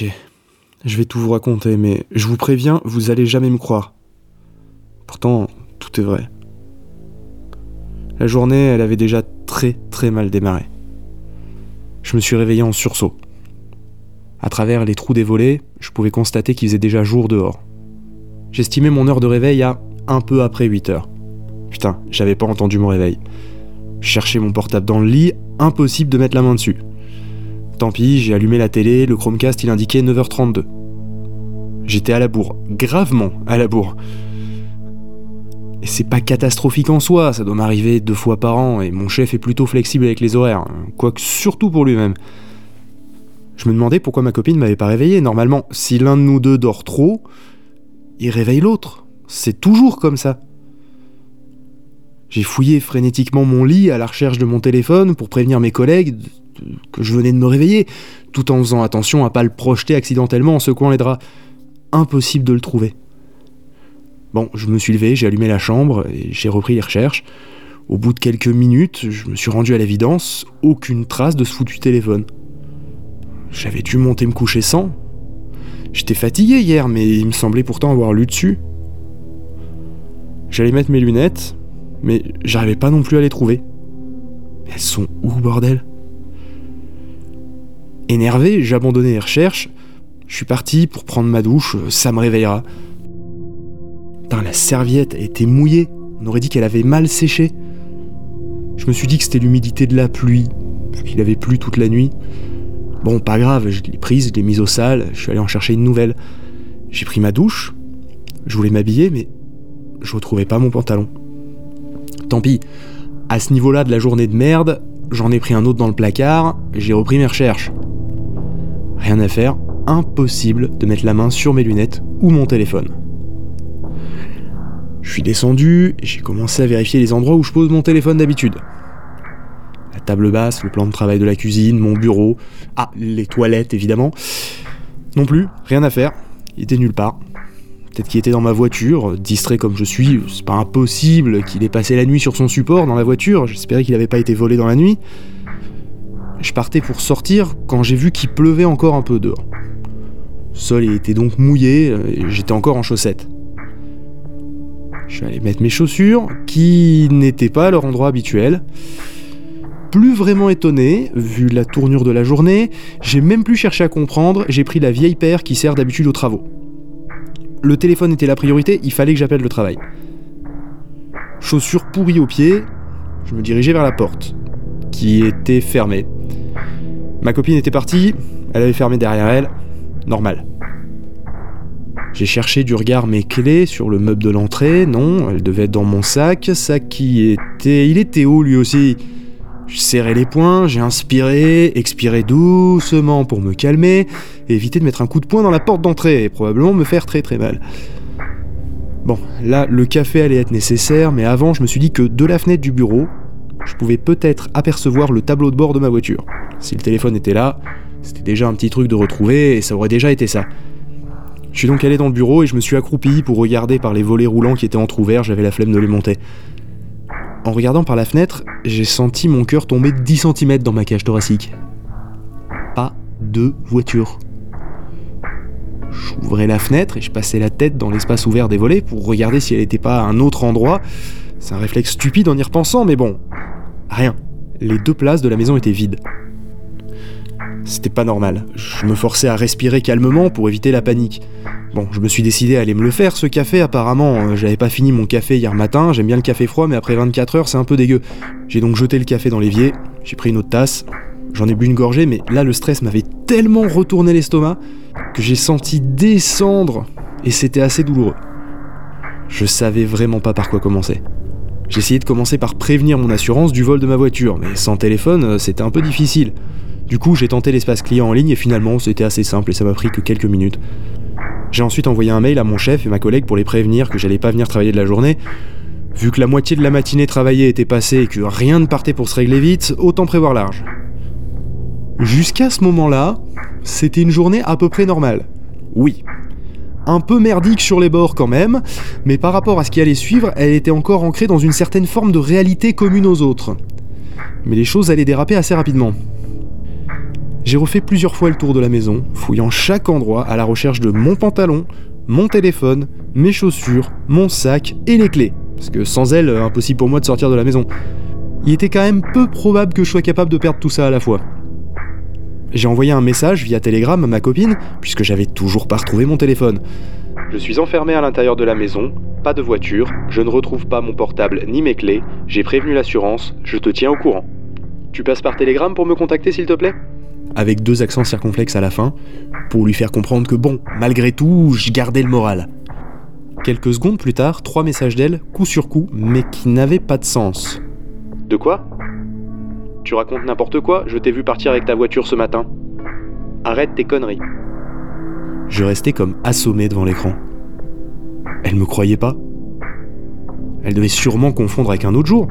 Ok, je vais tout vous raconter, mais je vous préviens, vous allez jamais me croire. Pourtant, tout est vrai. La journée, elle avait déjà très très mal démarré. Je me suis réveillé en sursaut. À travers les trous des volets, je pouvais constater qu'il faisait déjà jour dehors. J'estimais mon heure de réveil à un peu après 8 heures. Putain, j'avais pas entendu mon réveil. Je cherchais mon portable dans le lit, impossible de mettre la main dessus. Tant pis, j'ai allumé la télé, le Chromecast il indiquait 9h32. J'étais à la bourre, gravement à la bourre. Et c'est pas catastrophique en soi, ça doit m'arriver deux fois par an, et mon chef est plutôt flexible avec les horaires, quoique surtout pour lui-même. Je me demandais pourquoi ma copine m'avait pas réveillé. Normalement, si l'un de nous deux dort trop, il réveille l'autre. C'est toujours comme ça. J'ai fouillé frénétiquement mon lit à la recherche de mon téléphone pour prévenir mes collègues que je venais de me réveiller, tout en faisant attention à pas le projeter accidentellement en secouant les draps. Impossible de le trouver. Bon, je me suis levé, j'ai allumé la chambre et j'ai repris les recherches. Au bout de quelques minutes, je me suis rendu à l'évidence, aucune trace de ce foutu téléphone. J'avais dû monter me coucher sans. J'étais fatigué hier, mais il me semblait pourtant avoir lu dessus. J'allais mettre mes lunettes, mais j'arrivais pas non plus à les trouver. Elles sont où, bordel? Énervé, j'ai abandonné les recherches. Je suis parti pour prendre ma douche, ça me réveillera. Putain, la serviette était mouillée. On aurait dit qu'elle avait mal séché. Je me suis dit que c'était l'humidité de la pluie, qu'il avait plu toute la nuit. Bon, pas grave, je l'ai prise, je l'ai mise au sale, je suis allé en chercher une nouvelle. J'ai pris ma douche, je voulais m'habiller, mais je retrouvais pas mon pantalon. Tant pis, à ce niveau-là de la journée de merde, j'en ai pris un autre dans le placard, j'ai repris mes recherches. Rien à faire, impossible de mettre la main sur mes lunettes ou mon téléphone. Je suis descendu et j'ai commencé à vérifier les endroits où je pose mon téléphone d'habitude. La table basse, le plan de travail de la cuisine, mon bureau, ah, les toilettes évidemment. Non plus, rien à faire, il était nulle part. Peut-être qu'il était dans ma voiture, distrait comme je suis, c'est pas impossible qu'il ait passé la nuit sur son support dans la voiture, j'espérais qu'il n'avait pas été volé dans la nuit. Je partais pour sortir quand j'ai vu qu'il pleuvait encore un peu dehors. Le sol était donc mouillé, et j'étais encore en chaussettes. Je suis allé mettre mes chaussures, qui n'étaient pas à leur endroit habituel. Plus vraiment étonné, vu la tournure de la journée, j'ai même plus cherché à comprendre, j'ai pris la vieille paire qui sert d'habitude aux travaux. Le téléphone était la priorité, il fallait que j'appelle le travail. Chaussures pourries aux pieds, je me dirigeais vers la porte, était fermée. Ma copine était partie, elle avait fermé derrière elle, normal. J'ai cherché du regard mes clés sur le meuble de l'entrée, non, elles devaient être dans mon sac, sac qui était... Il était haut lui aussi? Je serrais les poings, j'ai inspiré, expiré doucement pour me calmer, éviter de mettre un coup de poing dans la porte d'entrée, et probablement me faire très très mal. Bon, là, le café allait être nécessaire, mais avant, je me suis dit que de la fenêtre du bureau, je pouvais peut-être apercevoir le tableau de bord de ma voiture. Si le téléphone était là, c'était déjà un petit truc de retrouver, et ça aurait déjà été ça. Je suis donc allé dans le bureau et je me suis accroupi pour regarder par les volets roulants qui étaient entrouverts, j'avais la flemme de les monter. En regardant par la fenêtre, j'ai senti mon cœur tomber de 10 cm dans ma cage thoracique. Pas de voiture. J'ouvrais la fenêtre et je passais la tête dans l'espace ouvert des volets pour regarder si elle n'était pas à un autre endroit. C'est un réflexe stupide en y repensant, mais bon. Rien. Les deux places de la maison étaient vides. C'était pas normal. Je me forçais à respirer calmement pour éviter la panique. Bon, je me suis décidé à aller me le faire, ce café, apparemment. Euh, j'avais pas fini mon café hier matin, j'aime bien le café froid, mais après 24 heures, c'est un peu dégueu. J'ai donc jeté le café dans l'évier, j'ai pris une autre tasse, j'en ai bu une gorgée, mais là, le stress m'avait tellement retourné l'estomac que j'ai senti descendre, et c'était assez douloureux. Je savais vraiment pas par quoi commencer. J'ai essayé de commencer par prévenir mon assurance du vol de ma voiture, mais sans téléphone, euh, c'était un peu difficile. Du coup, j'ai tenté l'espace client en ligne et finalement, c'était assez simple et ça m'a pris que quelques minutes. J'ai ensuite envoyé un mail à mon chef et ma collègue pour les prévenir que j'allais pas venir travailler de la journée. Vu que la moitié de la matinée travaillée était passée et que rien ne partait pour se régler vite, autant prévoir large. Jusqu'à ce moment-là, c'était une journée à peu près normale. Oui. Un peu merdique sur les bords quand même, mais par rapport à ce qui allait suivre, elle était encore ancrée dans une certaine forme de réalité commune aux autres. Mais les choses allaient déraper assez rapidement. J'ai refait plusieurs fois le tour de la maison, fouillant chaque endroit à la recherche de mon pantalon, mon téléphone, mes chaussures, mon sac et les clés. Parce que sans elles, impossible pour moi de sortir de la maison. Il était quand même peu probable que je sois capable de perdre tout ça à la fois. J'ai envoyé un message via Telegram à ma copine, puisque j'avais toujours pas retrouvé mon téléphone. Je suis enfermé à l'intérieur de la maison, pas de voiture, je ne retrouve pas mon portable ni mes clés, j'ai prévenu l'assurance, je te tiens au courant. Tu passes par Telegram pour me contacter s'il te plaît? Avec deux accents circonflexes à la fin, pour lui faire comprendre que bon, malgré tout, je gardais le moral. Quelques secondes plus tard, trois messages d'elle, coup sur coup, mais qui n'avaient pas de sens. De quoi? Tu racontes n'importe quoi, je t'ai vu partir avec ta voiture ce matin. Arrête tes conneries. Je restais comme assommé devant l'écran. Elle me croyait pas. Elle devait sûrement confondre avec un autre jour.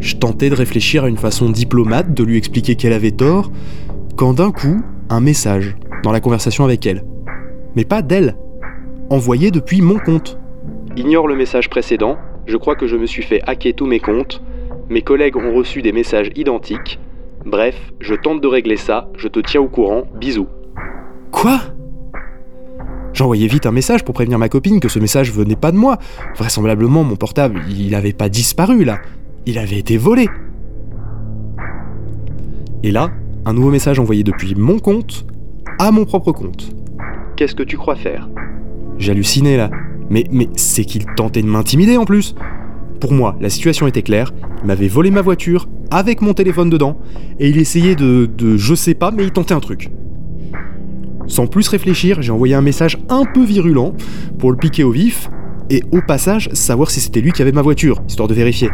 Je tentais de réfléchir à une façon diplomate de lui expliquer qu'elle avait tort, quand d'un coup, un message dans la conversation avec elle. Mais pas d'elle. Envoyé depuis mon compte. Ignore le message précédent, je crois que je me suis fait hacker tous mes comptes. Mes collègues ont reçu des messages identiques. Bref, je tente de régler ça, je te tiens au courant, bisous. Quoi? J'envoyais vite un message pour prévenir ma copine que ce message venait pas de moi. Vraisemblablement, mon portable, il n'avait pas disparu là. Il avait été volé. Et là, un nouveau message envoyé depuis mon compte à mon propre compte. Qu'est-ce que tu crois faire? J'hallucinais là. Mais, mais c'est qu'il tentait de m'intimider en plus. Pour moi, la situation était claire. Il m'avait volé ma voiture avec mon téléphone dedans et il essayait de, je sais pas, mais il tentait un truc. Sans plus réfléchir, j'ai envoyé un message un peu virulent pour le piquer au vif et au passage savoir si c'était lui qui avait ma voiture, histoire de vérifier.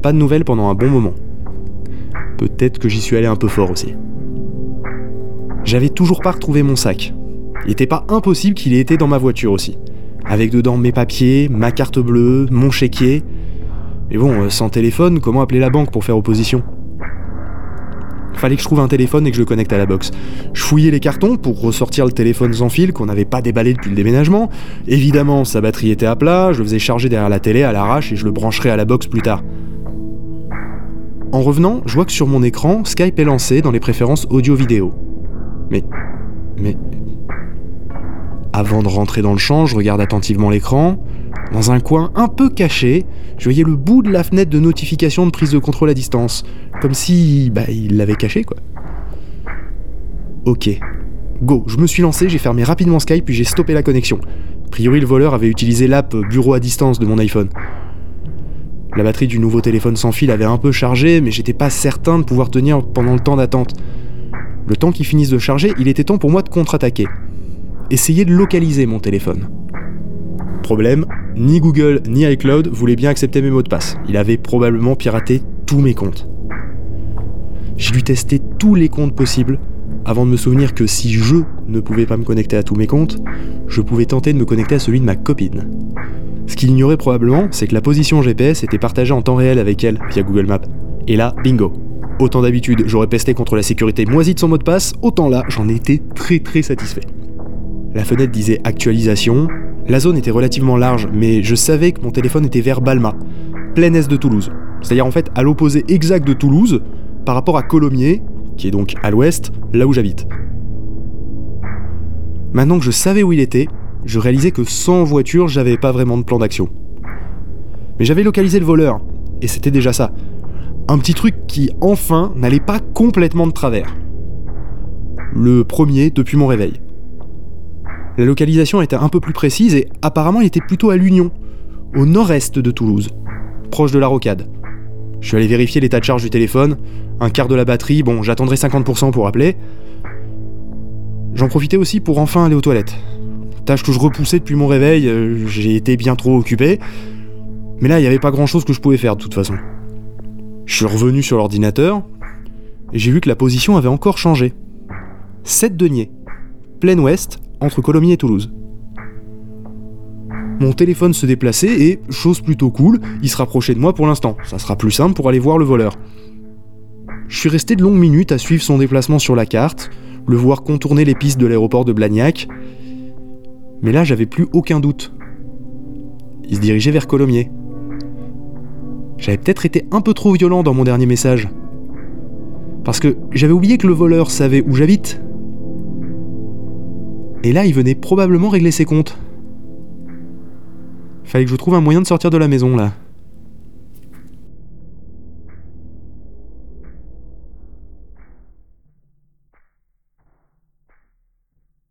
Pas de nouvelles pendant un bon moment. Peut-être que j'y suis allé un peu fort aussi. J'avais toujours pas retrouvé mon sac. Il n'était pas impossible qu'il ait été dans ma voiture aussi. Avec dedans mes papiers, ma carte bleue, mon chéquier. Mais bon, euh, sans téléphone, comment appeler la banque pour faire opposition? Fallait que je trouve un téléphone et que je le connecte à la box. Je fouillais les cartons pour ressortir le téléphone sans fil qu'on n'avait pas déballé depuis le déménagement. Évidemment, sa batterie était à plat, je le faisais charger derrière la télé à l'arrache et je le brancherai à la box plus tard. En revenant, je vois que sur mon écran, Skype est lancé dans les préférences audio-vidéo. Mais. Mais. Avant de rentrer dans le champ, je regarde attentivement l'écran. Dans un coin un peu caché, je voyais le bout de la fenêtre de notification de prise de contrôle à distance. Comme si. bah, il l'avait caché, quoi. Ok. Go, je me suis lancé, j'ai fermé rapidement Skype puis j'ai stoppé la connexion. A priori, le voleur avait utilisé l'app bureau à distance de mon iPhone. La batterie du nouveau téléphone sans fil avait un peu chargé, mais j'étais pas certain de pouvoir tenir pendant le temps d'attente. Le temps qu'il finisse de charger, il était temps pour moi de contre-attaquer. Essayer de localiser mon téléphone. Problème, ni Google ni iCloud voulaient bien accepter mes mots de passe. Il avait probablement piraté tous mes comptes. J'ai dû tester tous les comptes possibles avant de me souvenir que si je ne pouvais pas me connecter à tous mes comptes, je pouvais tenter de me connecter à celui de ma copine. Ce qu'il ignorait probablement, c'est que la position GPS était partagée en temps réel avec elle via Google Maps. Et là, bingo. Autant d'habitude, j'aurais pesté contre la sécurité moisie de son mot de passe, autant là, j'en étais très très satisfait. La fenêtre disait actualisation. La zone était relativement large, mais je savais que mon téléphone était vers Balma, plein est de Toulouse. C'est-à-dire en fait à l'opposé exact de Toulouse, par rapport à Colomiers, qui est donc à l'ouest, là où j'habite. Maintenant que je savais où il était, je réalisais que sans voiture, j'avais pas vraiment de plan d'action. Mais j'avais localisé le voleur, et c'était déjà ça. Un petit truc qui, enfin, n'allait pas complètement de travers. Le premier depuis mon réveil. La localisation était un peu plus précise et apparemment il était plutôt à l'Union, au nord-est de Toulouse, proche de la rocade. Je suis allé vérifier l'état de charge du téléphone, un quart de la batterie, bon j'attendrai 50% pour appeler. J'en profitais aussi pour enfin aller aux toilettes. Tâche que je repoussais depuis mon réveil, euh, j'ai été bien trop occupé. Mais là, il n'y avait pas grand chose que je pouvais faire de toute façon. Je suis revenu sur l'ordinateur, et j'ai vu que la position avait encore changé. 7 deniers, plein ouest, entre Colomiers et Toulouse. Mon téléphone se déplaçait et, chose plutôt cool, il se rapprochait de moi pour l'instant. Ça sera plus simple pour aller voir le voleur. Je suis resté de longues minutes à suivre son déplacement sur la carte, le voir contourner les pistes de l'aéroport de Blagnac. Mais là, j'avais plus aucun doute. Il se dirigeait vers Colomiers. J'avais peut-être été un peu trop violent dans mon dernier message. Parce que j'avais oublié que le voleur savait où j'habite. Et là, il venait probablement régler ses comptes. Fallait que je trouve un moyen de sortir de la maison là.